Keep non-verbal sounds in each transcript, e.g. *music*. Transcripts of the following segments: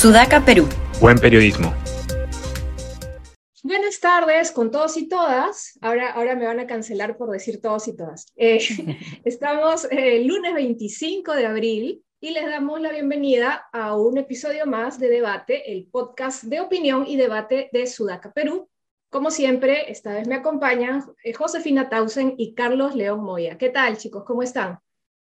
Sudaca, Perú. Buen periodismo. Buenas tardes con todos y todas. Ahora, ahora me van a cancelar por decir todos y todas. Eh, *laughs* estamos el eh, lunes 25 de abril y les damos la bienvenida a un episodio más de Debate, el podcast de opinión y debate de Sudaca, Perú. Como siempre, esta vez me acompañan eh, Josefina Tausen y Carlos León Moya. ¿Qué tal, chicos? ¿Cómo están?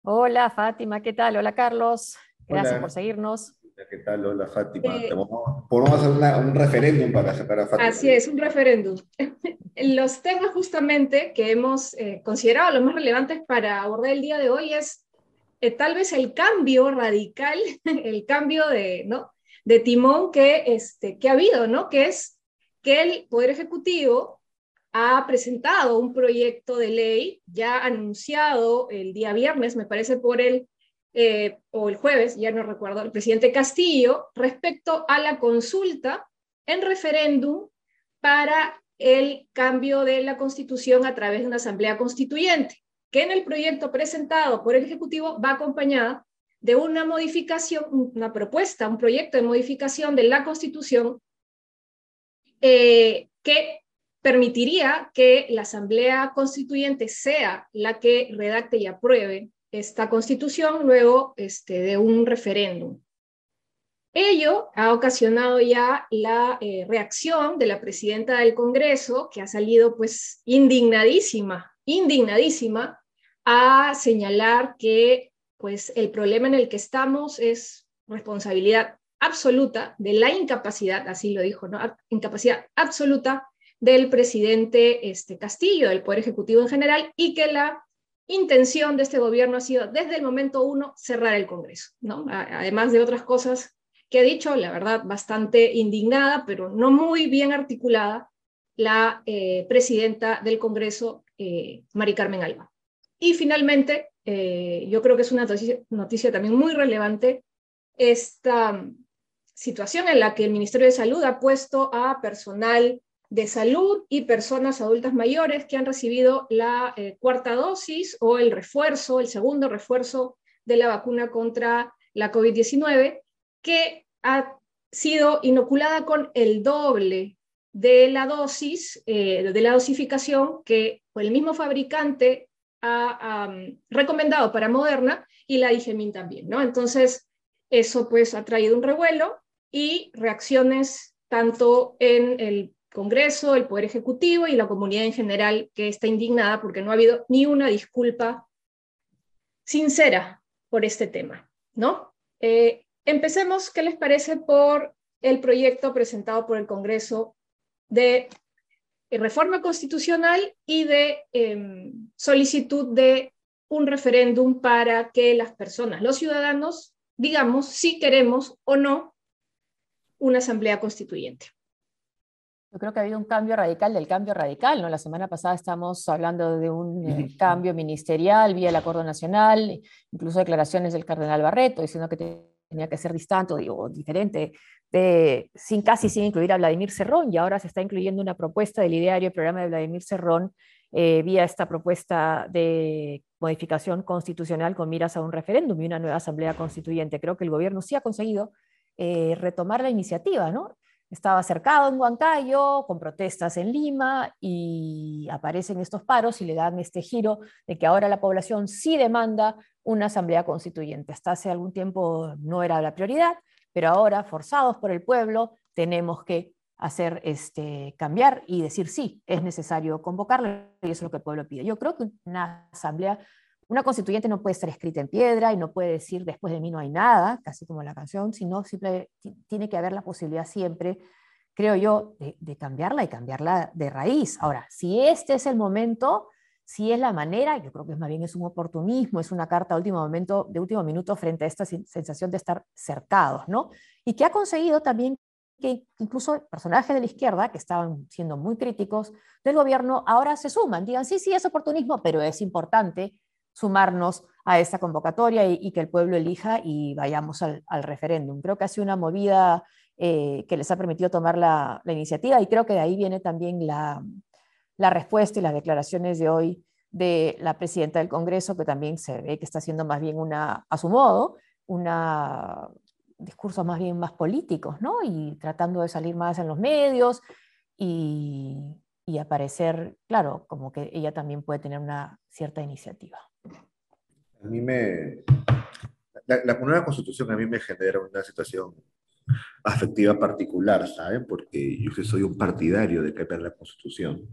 Hola, Fátima. ¿Qué tal? Hola, Carlos. Gracias por seguirnos. ¿Qué tal? Hola, Fátima. Eh, podemos hacer un referéndum para Fátima. Así es, un referéndum. *laughs* Los temas justamente que hemos eh, considerado los más relevantes para abordar el día de hoy es eh, tal vez el cambio radical, *laughs* el cambio de, ¿no? de timón que, este, que ha habido, ¿no? que es que el Poder Ejecutivo ha presentado un proyecto de ley ya anunciado el día viernes, me parece, por el eh, o el jueves, ya no recuerdo, el presidente Castillo respecto a la consulta en referéndum para el cambio de la constitución a través de una asamblea constituyente, que en el proyecto presentado por el Ejecutivo va acompañada de una modificación, una propuesta, un proyecto de modificación de la constitución eh, que permitiría que la asamblea constituyente sea la que redacte y apruebe esta constitución luego este, de un referéndum. Ello ha ocasionado ya la eh, reacción de la presidenta del Congreso, que ha salido pues indignadísima, indignadísima, a señalar que pues el problema en el que estamos es responsabilidad absoluta de la incapacidad, así lo dijo, ¿no? Incapacidad absoluta del presidente este, Castillo, del Poder Ejecutivo en general, y que la intención de este gobierno ha sido desde el momento uno cerrar el Congreso, ¿no? Además de otras cosas que ha dicho, la verdad, bastante indignada, pero no muy bien articulada, la eh, presidenta del Congreso, eh, Mari Carmen Alba. Y finalmente, eh, yo creo que es una noticia, noticia también muy relevante, esta situación en la que el Ministerio de Salud ha puesto a personal de salud y personas adultas mayores que han recibido la eh, cuarta dosis o el refuerzo, el segundo refuerzo de la vacuna contra la COVID-19, que ha sido inoculada con el doble de la dosis, eh, de la dosificación que el mismo fabricante ha recomendado para Moderna y la Digemin también, ¿no? Entonces, eso pues ha traído un revuelo y reacciones tanto en el Congreso, el Poder Ejecutivo y la comunidad en general que está indignada porque no ha habido ni una disculpa sincera por este tema, ¿no? Eh, empecemos, ¿qué les parece por el proyecto presentado por el Congreso de reforma constitucional y de em, solicitud de un referéndum para que las personas, los ciudadanos, digamos si queremos o no una asamblea constituyente? Yo creo que ha habido un cambio radical del cambio radical, ¿no? La semana pasada estamos hablando de un eh, cambio ministerial vía el Acuerdo Nacional, incluso declaraciones del cardenal Barreto diciendo que tenía que ser distante o diferente, de, sin casi sin incluir a Vladimir Cerrón, y ahora se está incluyendo una propuesta del ideario y programa de Vladimir Cerrón eh, vía esta propuesta de modificación constitucional con miras a un referéndum y una nueva asamblea constituyente. Creo que el gobierno sí ha conseguido eh, retomar la iniciativa, ¿no? Estaba cercado en Huancayo, con protestas en Lima, y aparecen estos paros y le dan este giro de que ahora la población sí demanda una asamblea constituyente. Hasta hace algún tiempo no era la prioridad, pero ahora, forzados por el pueblo, tenemos que hacer este, cambiar y decir sí, es necesario convocarla y eso es lo que el pueblo pide. Yo creo que una asamblea una constituyente no puede estar escrita en piedra y no puede decir después de mí no hay nada, casi como la canción, sino siempre tiene que haber la posibilidad siempre, creo yo, de, cambiarla y cambiarla de raíz. Ahora, si este es el momento, si es la manera, yo creo que más bien es un oportunismo, es una carta de último momento, de último minuto frente a esta sensación de estar cercados, ¿no? Y que ha conseguido también que incluso personajes de la izquierda, que estaban siendo muy críticos del gobierno, ahora se suman, digan, sí, sí, es oportunismo, pero es importante sumarnos a esta convocatoria y, que el pueblo elija y vayamos al, referéndum. Creo que ha sido una movida eh, que les ha permitido tomar la, iniciativa y creo que de ahí viene también la, respuesta y las declaraciones de hoy de la presidenta del Congreso, que también se ve que está haciendo más bien una, a su modo, una, discursos más bien más políticos, ¿no? Y tratando de salir más en los medios y aparecer, claro, como que ella también puede tener una cierta iniciativa. A mí me... La, nueva constitución a mí me genera una situación afectiva particular, ¿saben? Porque yo que soy un partidario de cambiar la constitución.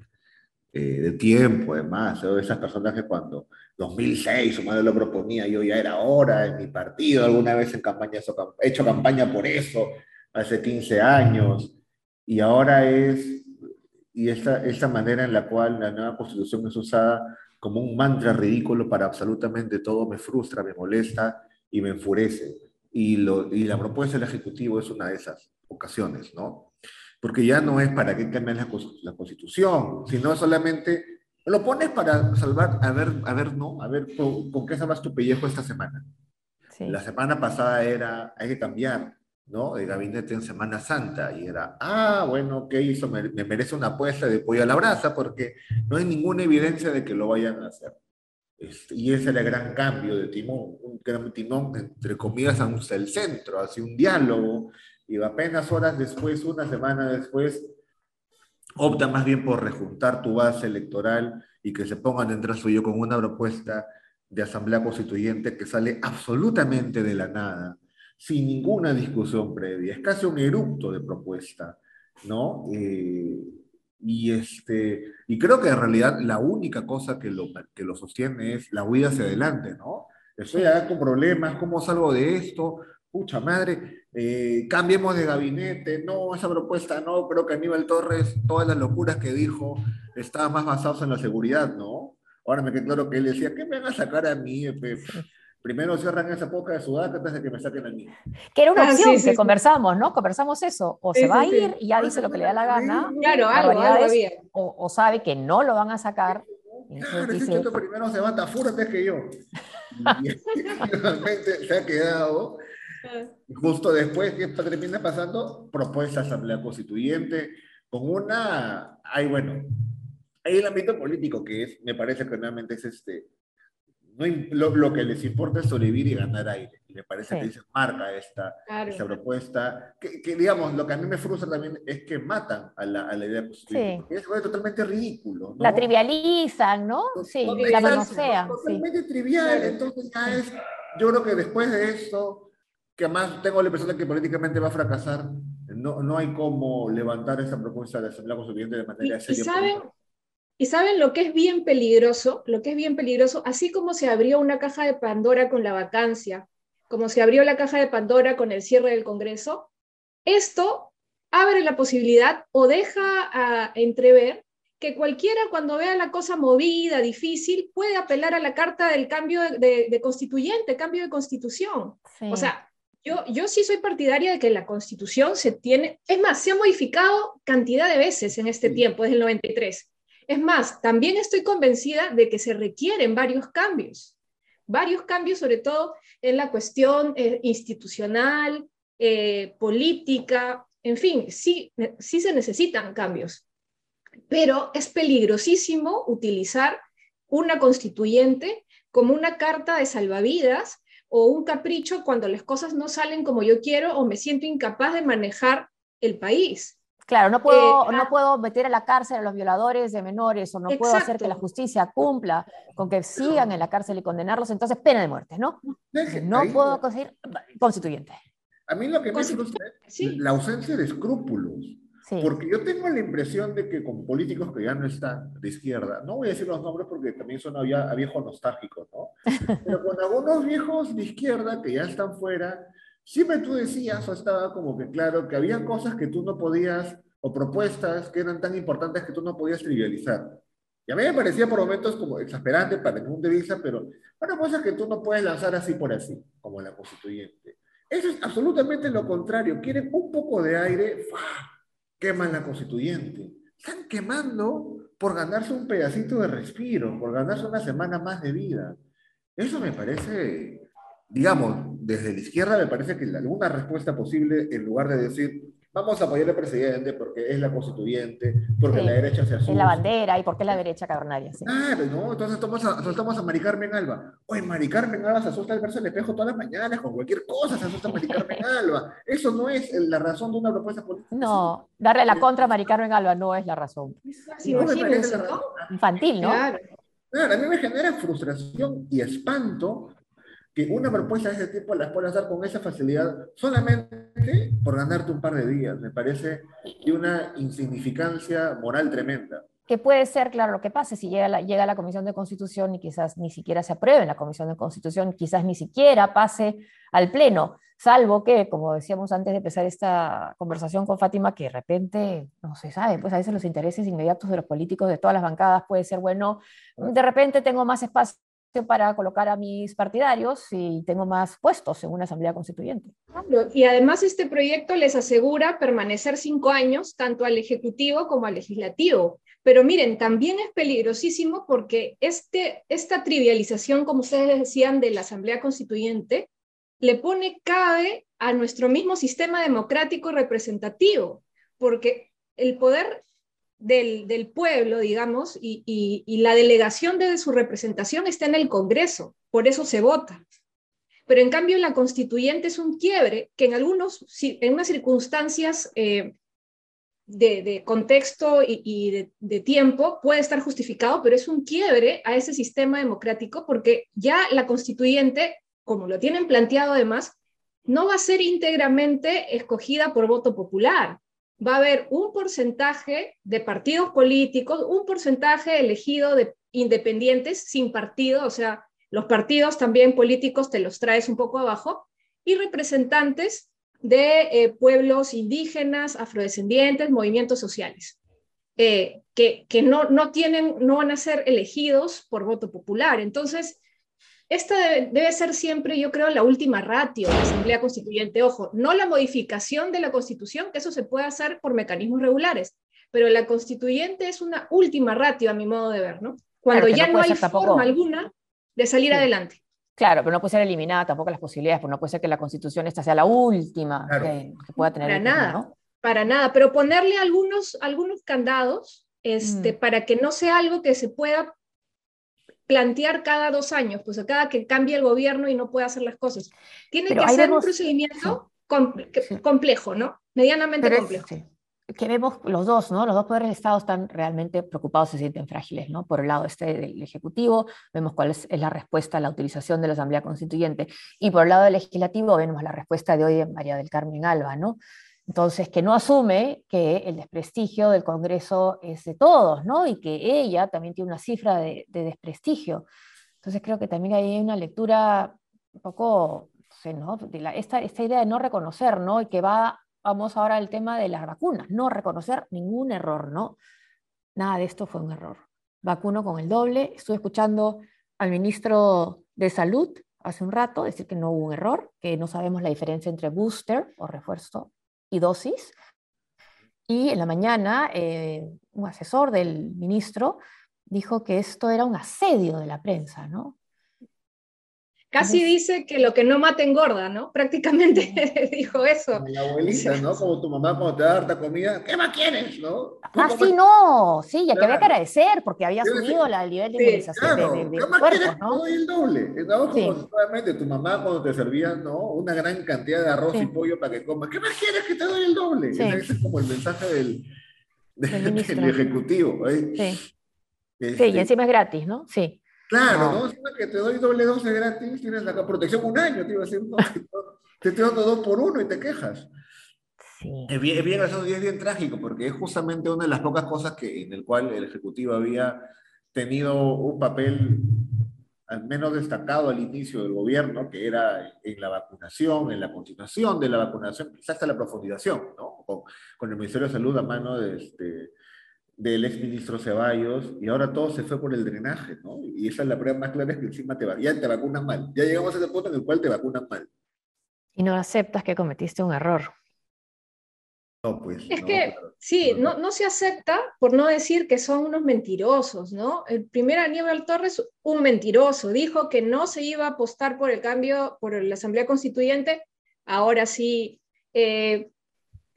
Eh, de tiempo, además, de esas personas que cuando 2006 su madre lo proponía, yo ya era hora en mi partido, alguna vez en campaña, he hecho campaña por eso, hace 15 años, y ahora es, y esta, esta manera en la cual la nueva constitución es usada como un mantra ridículo para absolutamente todo, me frustra, me molesta y me enfurece. Y, lo, y la propuesta del Ejecutivo es una de esas ocasiones, ¿no? Porque ya no es para que cambien la, la Constitución, sino solamente lo pones para salvar, a ver, a ver, ¿no? A ver, ¿con, qué salvas tu pellejo esta semana? La semana pasada era, hay que cambiar, ¿no? El gabinete en Semana Santa, y era, ah, bueno, ¿qué hizo? Me, me merece una apuesta de pollo a la brasa, porque no hay ninguna evidencia de que lo vayan a hacer. Este, y ese era el gran cambio de Timón, un gran timón, entre comillas, hacia el centro, hacia un diálogo, y apenas horas después, una semana después, opta más bien por rejuntar tu base electoral y que se pongan detrás suyo con una propuesta de asamblea constituyente que sale absolutamente de la nada, sin ninguna discusión previa. Es casi un erupto de propuesta, ¿no? Eh, y, este, y creo que en realidad la única cosa que lo, que lo sostiene es la huida hacia adelante, ¿no? Estoy acá con problemas, ¿cómo salgo de esto? Pucha madre, eh, cambiemos de gabinete, no, esa propuesta no, creo que Aníbal Torres, todas las locuras que dijo, estaban más basados en la seguridad, ¿no? Ahora me quedó claro que él decía, ¿qué me van a sacar a mí? Primero cierran esa poca de Sudaca antes de que me saquen a mí. Que era una ah, opción que conversamos, ¿no? Conversamos eso. O se va a ir y ya dice lo que le da la gana. Claro, algo, algo o, o, sabe que no lo van a sacar. Claro, ese dice, primero se va a Tafur antes que yo. *laughs* Y, finalmente se ha quedado. Justo después, ¿qué termina pasando? Propuesta Asamblea Constituyente con una... Hay, bueno, hay el ámbito político que es, me parece que realmente es este no, lo, que les importa es sobrevivir y ganar aire. Y me parece que se marca esta, esta propuesta. Que, digamos, lo que a mí me frustra también es que matan a la, a la idea positiva. Sí. Es totalmente ridículo. La trivializan, ¿no? Sí, la manosean. Totalmente trivial. Entonces ya es, yo creo que después de esto, que además tengo la impresión de que políticamente va a fracasar, no, no hay cómo levantar esa propuesta de Asamblea Constituyente de manera seria. ¿Y saben? Y saben lo que es bien peligroso, lo que es bien peligroso, así como se abrió una caja de Pandora con la vacancia, como se abrió la caja de Pandora con el cierre del Congreso, esto abre la posibilidad o deja a entrever que cualquiera cuando vea la cosa movida, difícil, puede apelar a la carta del cambio de, constituyente, cambio de constitución. O sea, yo, yo sí soy partidaria de que la constitución se tiene, es más, se ha modificado cantidad de veces en este tiempo, desde el 93. Es más, también estoy convencida de que se requieren varios cambios, varios cambios sobre todo en la cuestión eh, institucional, eh, política, en fin, sí, sí se necesitan cambios, pero es peligrosísimo utilizar una constituyente como una carta de salvavidas o un capricho cuando las cosas no salen como yo quiero o me siento incapaz de manejar el país. Claro, no puedo, no puedo meter a la cárcel a los violadores de menores o no puedo hacer que la justicia cumpla con que sigan en la cárcel y condenarlos, entonces pena de muerte, ¿no? No puedo conseguir constituyente. A mí lo que me frustra es la ausencia de escrúpulos. Porque yo tengo la impresión de que con políticos que ya no están de izquierda, no voy a decir los nombres porque también son a, a viejos nostálgicos, ¿no? *laughs* Pero con algunos viejos de izquierda que ya están fuera, siempre tú decías, o estaba como que claro, que había cosas que tú no podías, o propuestas que eran tan importantes que tú no podías trivializar. Y a mí me parecía por momentos como exasperante para mi punto de vista, pero una cosa que tú no puedes lanzar así por así, como la constituyente. Eso es absolutamente lo contrario. Quieren un poco de aire, queman la constituyente. Están quemando por ganarse un pedacito de respiro, por ganarse una semana más de vida. Eso me parece digamos, desde la izquierda me parece que alguna respuesta posible, en lugar de decir, vamos a apoyar al presidente porque es la constituyente, porque la derecha se asusta. Es la bandera y porque es la derecha cavernaria. Sí. Claro, ¿no? Entonces asustamos a, a Mari Carmen Alba. Oye, Mari Carmen Alba se asusta al verse el espejo todas las mañanas, con cualquier cosa se asusta a Mari Carmen *laughs* Alba. Eso no es la razón de una propuesta política. No, darle la contra a Mari Carmen Alba no es la razón. no me parece la razón. Infantil, ¿no? Claro. Claro, a mí me genera frustración y espanto que una propuesta de ese tipo la puedas dar con esa facilidad solamente por ganarte un par de días. Me parece de una insignificancia moral tremenda. Que puede ser, claro, lo que pase si llega la, llega la Comisión de Constitución y quizás ni siquiera se apruebe en la Comisión de Constitución, quizás ni siquiera pase al Pleno, salvo que, como decíamos antes de empezar esta conversación con Fátima, que de repente no se sabe, pues a veces los intereses inmediatos de los políticos de todas las bancadas puede ser, bueno, de repente tengo más espacio para colocar a mis partidarios y tengo más puestos en una asamblea constituyente. Y además este proyecto les asegura permanecer cinco años tanto al Ejecutivo como al Legislativo. Pero miren, también es peligrosísimo porque este, esta trivialización, como ustedes decían, de la Asamblea Constituyente, le pone cabe a nuestro mismo sistema democrático representativo, porque el poder del, pueblo, digamos, y, la delegación de su representación está en el Congreso, por eso se vota. Pero en cambio la constituyente es un quiebre que en algunos, en unas circunstancias eh, de, contexto y, de, de, tiempo puede estar justificado, pero es un quiebre a ese sistema democrático porque ya la constituyente, como lo tienen planteado además, no va a ser íntegramente escogida por voto popular, va a haber un porcentaje de partidos políticos, un porcentaje elegido de independientes sin partido, o sea, los partidos también políticos te los traes un poco abajo, y representantes de eh, pueblos indígenas, afrodescendientes, movimientos sociales, eh, que, que no, no, tienen, no van a ser elegidos por voto popular. Entonces, esta debe, ser siempre, yo creo, la última ratio de la Asamblea Constituyente. Ojo, no la modificación de la Constitución, que eso se puede hacer por mecanismos regulares, pero la Constituyente es una última ratio, a mi modo de ver, ¿no? Cuando ya no, hay forma alguna de salir adelante. Claro, pero no puede ser eliminada tampoco las posibilidades, porque no puede ser que la Constitución esta sea la última que, pueda tener. Para nada, para nada, pero ponerle algunos, algunos candados este, mm. para que no sea algo que se pueda plantear cada dos años, pues a cada que cambie el gobierno y no pueda hacer las cosas. Tiene que ser un procedimiento complejo, ¿no? Medianamente complejo. Que vemos los dos, ¿no? Los dos poderes de Estado están realmente preocupados, se sienten frágiles, ¿no? Por el lado este del Ejecutivo, vemos cuál es, la respuesta a la utilización de la Asamblea Constituyente, y por el lado del Legislativo vemos la respuesta de hoy de María del Carmen Alba, ¿no? Entonces, que no asume que el desprestigio del Congreso es de todos, ¿no? Y que ella también tiene una cifra de, desprestigio. Entonces, creo que también hay una lectura un poco, ¿no? De esta, esta, idea de no reconocer, ¿no? Y que va, vamos ahora al tema de las vacunas, no reconocer ningún error, ¿no? Nada de esto fue un error. Vacuno con el doble. Estuve escuchando al ministro de Salud hace un rato decir que no hubo un error, que no sabemos la diferencia entre booster o refuerzo y dosis. Y en la mañana, eh, un asesor del ministro dijo que esto era un asedio de la prensa, ¿no? Casi dice que lo que no mata engorda, ¿no? *laughs* Prácticamente dijo eso. Como la abuelita, ¿no? Como tu mamá cuando te da harta comida, ¿qué más quieres, no? Ah, sí, no, sí, ya que había que agradecer porque había subido el nivel de inmunización claro. de, de, ¿Qué más quieres? ¿no? el doble. ¿no? Como sí. tu mamá cuando te servía, ¿no? Una gran cantidad de arroz y pollo para que comas. ¿Qué más quieres que te doy el doble? Sí. Ese es como el mensaje del, del, *laughs* del ejecutivo. ¿eh? Sí. Este, sí, y encima es gratis, ¿no? Sí. Claro, ¿no? Encima que te doy doble dosis gratis, tienes la protección un año, te iba a decir, no, *laughs* te estoy dando dos por uno y te quejas. Sí. Es bien, es bien, es bien trágico, porque es justamente una de las pocas cosas que, en el cual el Ejecutivo había tenido un papel al menos destacado al inicio del gobierno, que era en la vacunación, en la continuación de la vacunación, quizás hasta la profundización, ¿no? Con, con el Ministerio de Salud a mano de, este, del exministro Ceballos, y ahora todo se fue por el drenaje, ¿no? Y esa es la prueba más clara, es que encima te, ya te vacunan mal. Ya llegamos a ese punto en el cual te vacunan mal. Y no aceptas que cometiste un error. No, pues. Es que sí, no, no se acepta por no decir que son unos mentirosos, ¿no? El primer Aníbal Torres, un mentiroso, dijo que no se iba a apostar por el cambio, por la Asamblea Constituyente, ahora sí. Eh,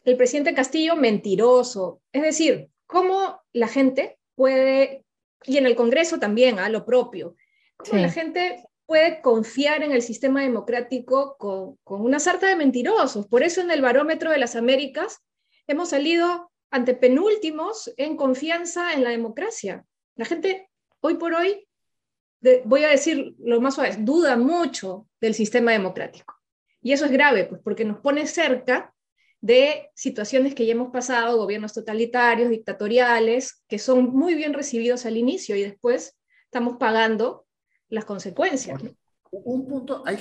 el presidente Castillo mentiroso. Es decir, cómo la gente puede, y en el Congreso también, a lo propio, cómo la gente puede confiar en el sistema democrático con, con una sarta de mentirosos. Por eso en el barómetro de las Américas hemos salido ante penúltimos en confianza en la democracia. La gente hoy por hoy, voy a decir lo más suave, duda mucho del sistema democrático. Y eso es grave, pues, porque nos pone cerca de situaciones que ya hemos pasado, gobiernos totalitarios, dictatoriales, que son muy bien recibidos al inicio y después estamos pagando las consecuencias. Un punto, ahí,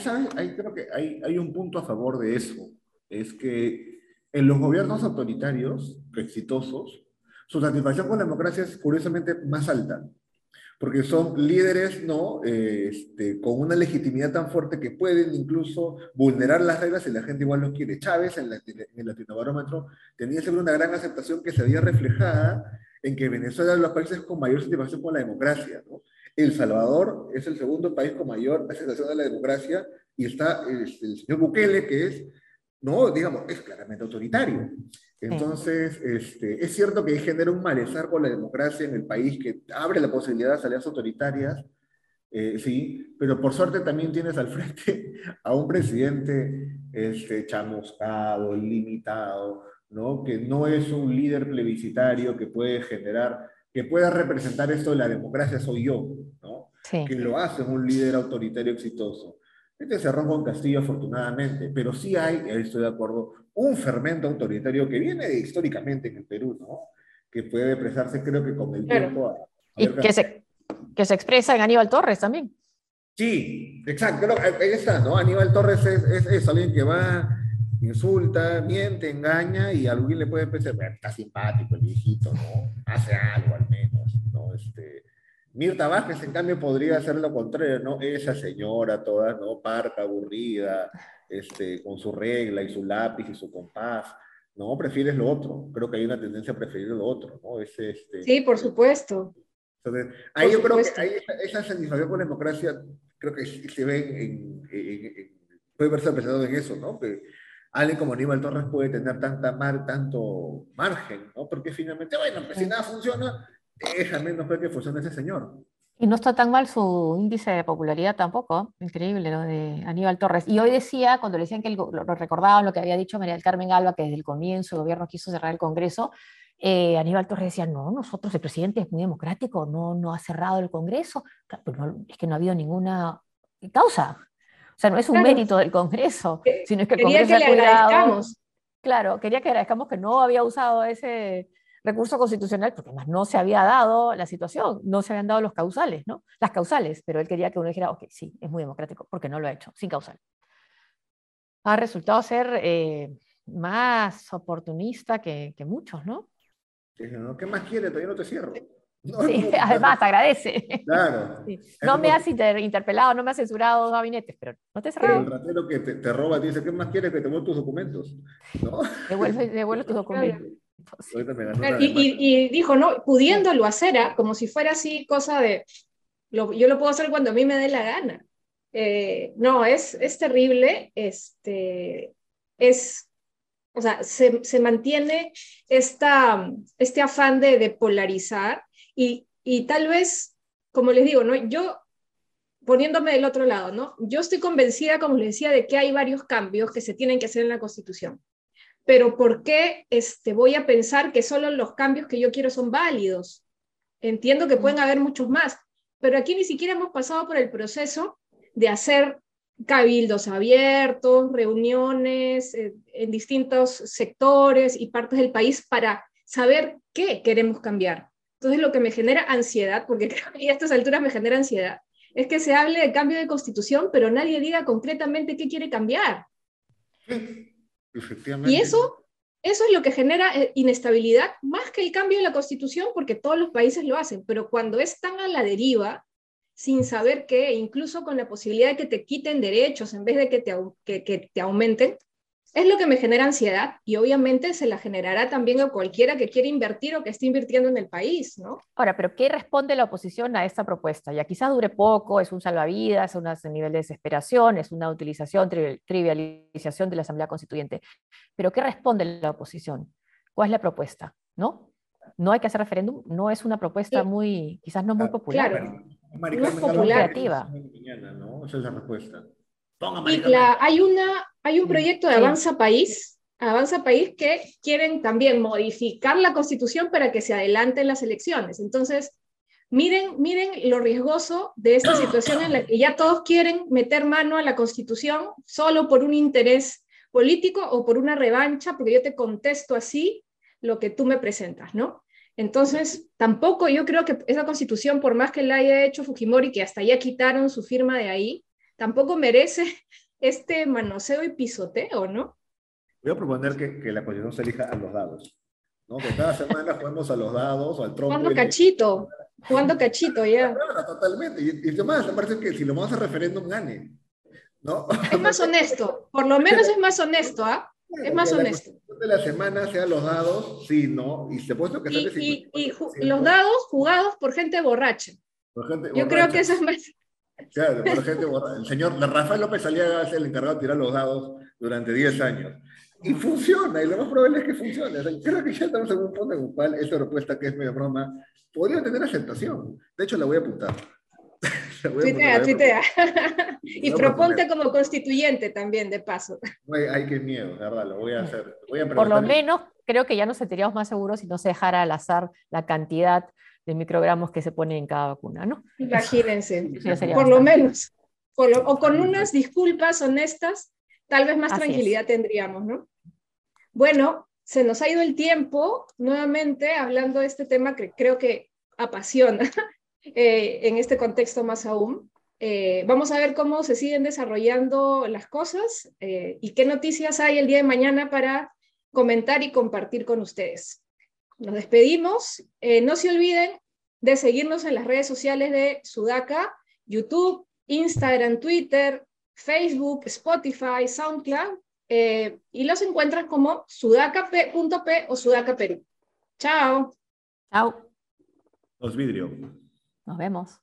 creo que hay, hay un punto a favor de eso, es que en los gobiernos autoritarios exitosos, su satisfacción con la democracia es curiosamente más alta porque son líderes ¿no? Eh, este, con una legitimidad tan fuerte que pueden incluso vulnerar las reglas y la gente igual los quiere. Chávez en, el Latinobarómetro tenía siempre una gran aceptación que se había reflejada en que Venezuela es uno de los países con mayor satisfacción con la democracia. ¿no? El Salvador es el segundo país con mayor aceptación de la democracia y está este, el señor Bukele, que es, no, digamos, es claramente autoritario. Entonces, este, es cierto que genera un malestar con la democracia en el país que abre la posibilidad de salidas autoritarias, eh, sí, pero por suerte también tienes al frente *laughs* a un presidente este, chamuscado, limitado, ¿no? que no es un líder plebiscitario que puede generar, que pueda representar esto de la democracia soy yo, ¿no? que lo hace un líder autoritario exitoso. Este cerró con Castillo afortunadamente, pero sí hay, estoy de acuerdo, un fermento autoritario que viene históricamente en el Perú, ¿no? Que puede expresarse, creo que con el tiempo. y que se, que se expresa en Aníbal Torres también. Sí, exacto. Ahí está, ¿no? Aníbal Torres es, es, alguien que va, insulta, miente, engaña y a alguien le puede pensar, está simpático el viejito, ¿no? Hace algo al menos, ¿no? Este, Mirta Vázquez, en cambio, podría hacer lo contrario, ¿no? Esa señora toda, ¿no? Parca, aburrida, este, con su regla y su lápiz y su compás. No, prefieres lo otro. Creo que hay una tendencia a preferir lo otro, ¿no? este, sí, por supuesto. Entonces, ahí yo creo que esa satisfacción con la democracia, creo que se ve en, puede verse apreciado en eso, ¿no? Que alguien como Aníbal Torres puede tener tanta mar, tanto margen, ¿no? Porque finalmente, bueno, pues si nada funciona, déjame no que funcione ese señor. Y no está tan mal su índice de popularidad tampoco, increíble lo de Aníbal Torres. Y hoy decía, cuando le decían que lo, recordaban lo que había dicho María del Carmen Alba, que desde el comienzo el gobierno quiso cerrar el Congreso, eh, Aníbal Torres decía, no, nosotros, el presidente es muy democrático, no, no ha cerrado el Congreso, es que no ha habido ninguna causa. O sea, no es un mérito del Congreso, sino es que el Congreso que le Claro, quería que agradezcamos que no había usado ese, recurso constitucional, porque además no se había dado la situación, no se habían dado los causales, ¿no? Las causales, pero él quería que uno dijera, ok, sí, es muy democrático, porque no lo ha hecho, sin causal. Ha resultado ser eh, más oportunista que, que muchos, ¿no? ¿Qué más quiere? Todavía no te cierro. *laughs* sí, además, agradece. Claro. *laughs* No me has interpelado, no me has censurado dos gabinetes, pero no te cerrado. el ratero que te, te roba dice, ¿qué más quieres que te vuelva tus documentos? ¿No? Devuelve, devuelve tus *laughs* documentos. Y, dijo, no, pudiéndolo hacer, ¿ah? como si fuera así cosa de, lo, yo lo puedo hacer cuando a mí me dé la gana. Eh, no, es, es terrible, este, es, o sea, se, se mantiene esta, este afán de, de polarizar y, y, tal vez, como les digo, ¿no? yo poniéndome del otro lado, ¿no? Yo estoy convencida, como les decía, de que hay varios cambios que se tienen que hacer en la Constitución pero ¿por qué este, voy a pensar que solo los cambios que yo quiero son válidos? Entiendo que pueden haber muchos más, pero aquí ni siquiera hemos pasado por el proceso de hacer cabildos abiertos, reuniones eh, en distintos sectores y partes del país para saber qué queremos cambiar. Entonces lo que me genera ansiedad, porque *laughs* creo que a estas alturas me genera ansiedad, es que se hable de cambio de constitución, pero nadie diga concretamente qué quiere cambiar. Y eso, eso es lo que genera eh, inestabilidad, más que el cambio de la constitución, porque todos los países lo hacen, pero cuando es tan a la deriva, sin saber qué, incluso con la posibilidad de que te quiten derechos en vez de que te, que, te aumenten, es lo que me genera ansiedad y obviamente se la generará también a cualquiera que quiera invertir o que esté invirtiendo en el país, ¿no? Ahora, pero ¿qué responde la oposición a esta propuesta? Ya quizás dure poco, es un salvavidas, es un nivel de desesperación, es una utilización, trivialización de la Asamblea Constituyente. Pero ¿qué responde la oposición? ¿Cuál es la propuesta? ¿No? No hay que hacer referéndum, no es una propuesta muy, quizás no muy ah, popular. Claro, no es popular. ¿no? Esa es la respuesta. Y la, hay, una, hay un proyecto de Avanza País, Avanza País que quieren también modificar la constitución para que se adelanten las elecciones. Entonces, miren, miren lo riesgoso de esta situación en la que ya todos quieren meter mano a la constitución solo por un interés político o por una revancha, porque yo te contesto así lo que tú me presentas, ¿no? Entonces, tampoco yo creo que esa constitución, por más que la haya hecho Fujimori, que hasta ya quitaron su firma de ahí, tampoco merece este manoseo y pisoteo, ¿no? Voy a proponer que, que la constitución se elija a los dados. ¿no? Que cada semana juguemos a los dados o al tronco. Jugando cachito, jugando cachito ya. *laughs* totalmente. Y, y además, me parece que si lo vamos a referéndum, gane. ¿no? Es más honesto, por lo menos es más honesto, ¿ah? es más honesto. de la semana sean los dados, sí, ¿no? Y se puesto que Y, y, los dados jugados por gente borracha. Por gente Yo creo que eso es más, Claro, por gente El señor Rafael López Aliaga es el encargado de tirar los dados durante 10 años. Y funciona, y lo más probable es que funcione. creo que ya estamos en un punto en el cual esta propuesta, que es medio broma, podría tener aceptación. De hecho, la voy a apuntar. *laughs* tuitea, tuitea. y proponte como constituyente también, de paso. Ay, qué miedo, de verdad, lo voy a hacer. Por lo menos, creo que ya nos sentiríamos más seguros si no se dejara al azar la cantidad de microgramos que se ponen en cada vacuna, ¿no? Imagínense, por lo menos. o con unas disculpas honestas, tal vez más tranquilidad tendríamos, ¿no? Bueno, se nos ha ido el tiempo, nuevamente hablando de este tema que creo que apasiona *laughs* eh, en este contexto más aún. Eh, vamos a ver cómo se siguen desarrollando las cosas eh, y qué noticias hay el día de mañana para comentar y compartir con ustedes nos despedimos. Eh, no se olviden de seguirnos en las redes sociales de Sudaca, YouTube, Instagram, Twitter, Facebook, Spotify, SoundCloud, eh, y los encuentran como sudaca.p o Sudaca Perú. Chao. Chao. Los vidrios. Nos vemos.